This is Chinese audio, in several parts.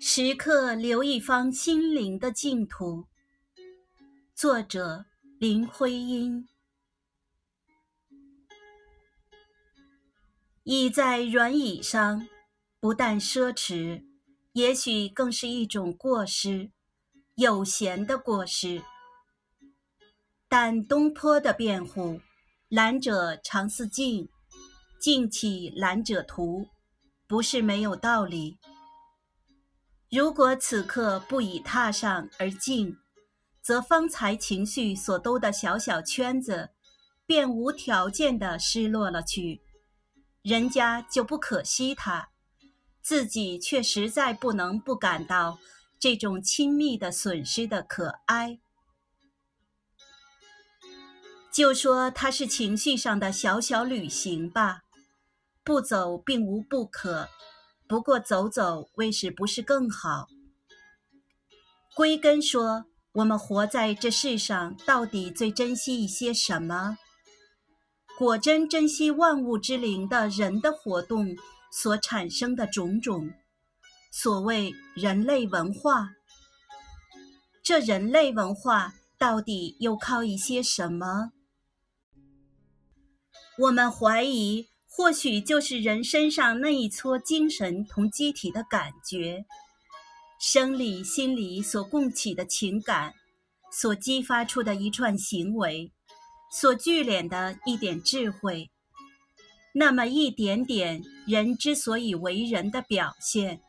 时刻留一方心灵的净土。作者：林徽因。倚在软椅上，不但奢侈，也许更是一种过失，有闲的过失。但东坡的辩护：“懒者常似静，静起懒者图”，不是没有道理。如果此刻不以踏上而进，则方才情绪所兜的小小圈子，便无条件的失落了去，人家就不可惜他，自己却实在不能不感到这种亲密的损失的可哀。就说它是情绪上的小小旅行吧，不走并无不可。不过走走，为是不是更好？归根说，我们活在这世上，到底最珍惜一些什么？果真珍惜万物之灵的人的活动所产生的种种。所谓人类文化，这人类文化到底又靠一些什么？我们怀疑。或许就是人身上那一撮精神同机体的感觉，生理、心理所共起的情感，所激发出的一串行为，所聚敛的一点智慧，那么一点点人之所以为人的表现。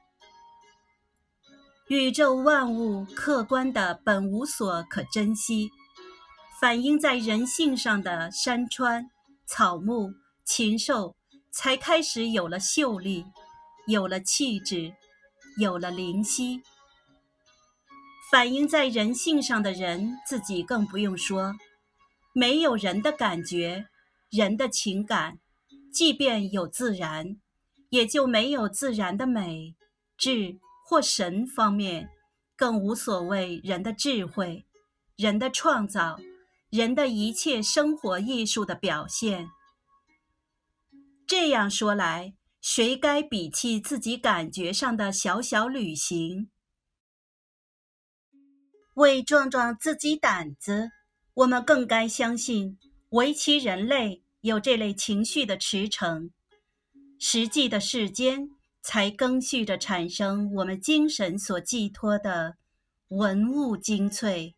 宇宙万物客观的本无所可珍惜，反映在人性上的山川、草木。禽兽才开始有了秀丽，有了气质，有了灵犀。反映在人性上的人自己更不用说，没有人的感觉，人的情感，即便有自然，也就没有自然的美、智或神方面，更无所谓人的智慧、人的创造、人的一切生活艺术的表现。这样说来，谁该鄙弃自己感觉上的小小旅行？为壮壮自己胆子，我们更该相信，唯其人类有这类情绪的驰骋，实际的世间才更续着产生我们精神所寄托的文物精粹。